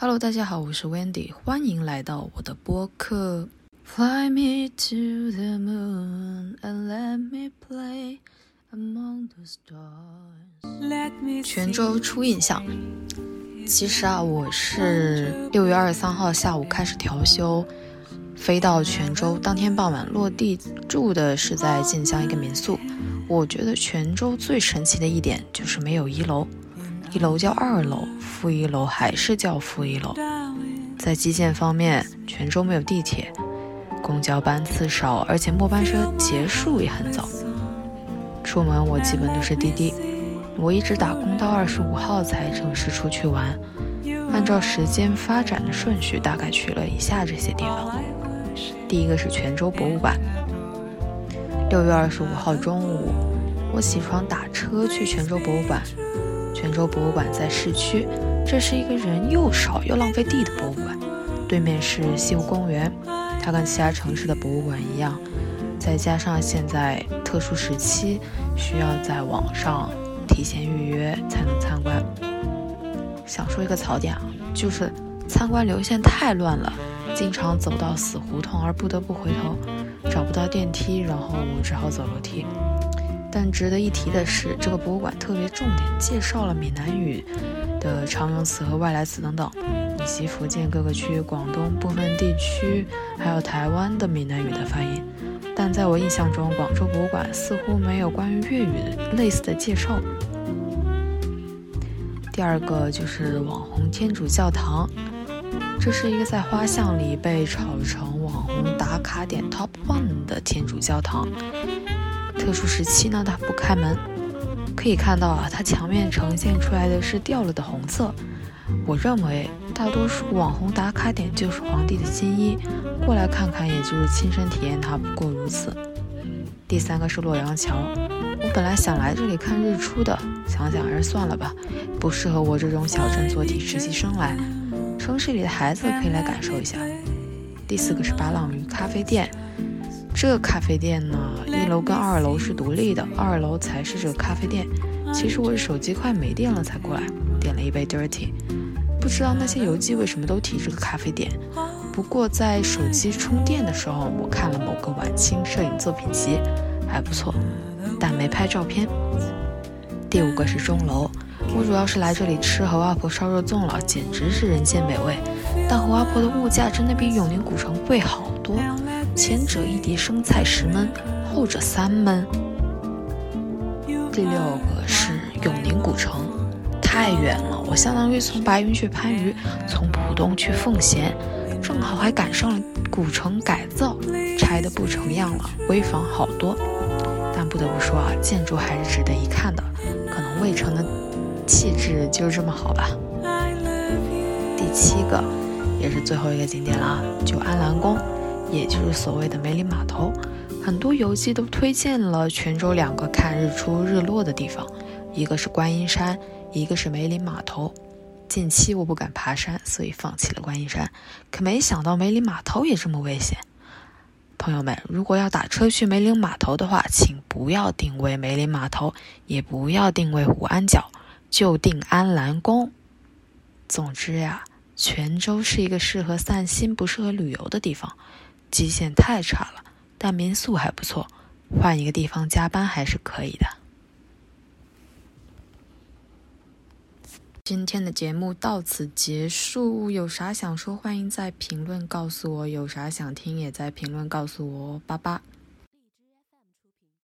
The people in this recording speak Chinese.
Hello，大家好，我是 Wendy，欢迎来到我的播客。Fly me to the moon and let me play among the stars。泉州初印象，其实啊，我是六月二十三号下午开始调休，飞到泉州，当天傍晚落地，住的是在晋江一个民宿。我觉得泉州最神奇的一点就是没有一楼，一楼叫二楼，负一楼还是叫负一楼。在基建方面，泉州没有地铁，公交班次少，而且末班车结束也很早。出门我基本都是滴滴，我一直打工到二十五号才正式出去玩。按照时间发展的顺序，大概去了以下这些地方：第一个是泉州博物馆。六月二十五号中午，我起床打车去泉州博物馆。泉州博物馆在市区，这是一个人又少又浪费地的博物馆。对面是西湖公园，它跟其他城市的博物馆一样，再加上现在特殊时期需要在网上提前预约才能参观。想说一个槽点啊，就是参观流线太乱了，经常走到死胡同而不得不回头。找不到电梯，然后我只好走楼梯。但值得一提的是，这个博物馆特别重点介绍了闽南语的常用词和外来词等等，以及福建各个区、广东部分地区，还有台湾的闽南语的发音。但在我印象中，广州博物馆似乎没有关于粤语类似的介绍。第二个就是网红天主教堂。这是一个在花巷里被炒成网红打卡点 Top One 的天主教堂。特殊时期呢，它不开门。可以看到啊，它墙面呈现出来的是掉了的红色。我认为大多数网红打卡点就是皇帝的新衣，过来看看也就是亲身体验它，不过如此。第三个是洛阳桥。我本来想来这里看日出的，想想还是算了吧，不适合我这种小镇做题实习生来。城市里的孩子可以来感受一下。第四个是巴朗鱼咖啡店，这个咖啡店呢，一楼跟二楼是独立的，二楼才是这个咖啡店。其实我手机快没电了才过来，点了一杯 dirty。不知道那些游记为什么都提这个咖啡店。不过在手机充电的时候，我看了某个晚清摄影作品集，还不错，但没拍照片。第五个是钟楼。我主要是来这里吃侯阿婆烧肉粽了，简直是人间美味。但侯阿婆的物价真的比永宁古城贵好多，前者一碟生菜十焖，后者三焖。第六个是永宁古城，太远了，我相当于从白云去番禺，从浦东去奉贤，正好还赶上了古城改造，拆的不成样了，危房好多。但不得不说啊，建筑还是值得一看的，可能渭城的。气质就是这么好吧。第七个，也是最后一个景点了，就安澜宫，也就是所谓的梅林码头。很多游记都推荐了泉州两个看日出日落的地方，一个是观音山，一个是梅林码头。近期我不敢爬山，所以放弃了观音山。可没想到梅林码头也这么危险。朋友们，如果要打车去梅林码头的话，请不要定位梅林码头，也不要定位虎安角。就定安澜宫。总之呀，泉州是一个适合散心、不适合旅游的地方。基线太差了，但民宿还不错，换一个地方加班还是可以的。今天的节目到此结束，有啥想说，欢迎在评论告诉我；有啥想听，也在评论告诉我。拜拜。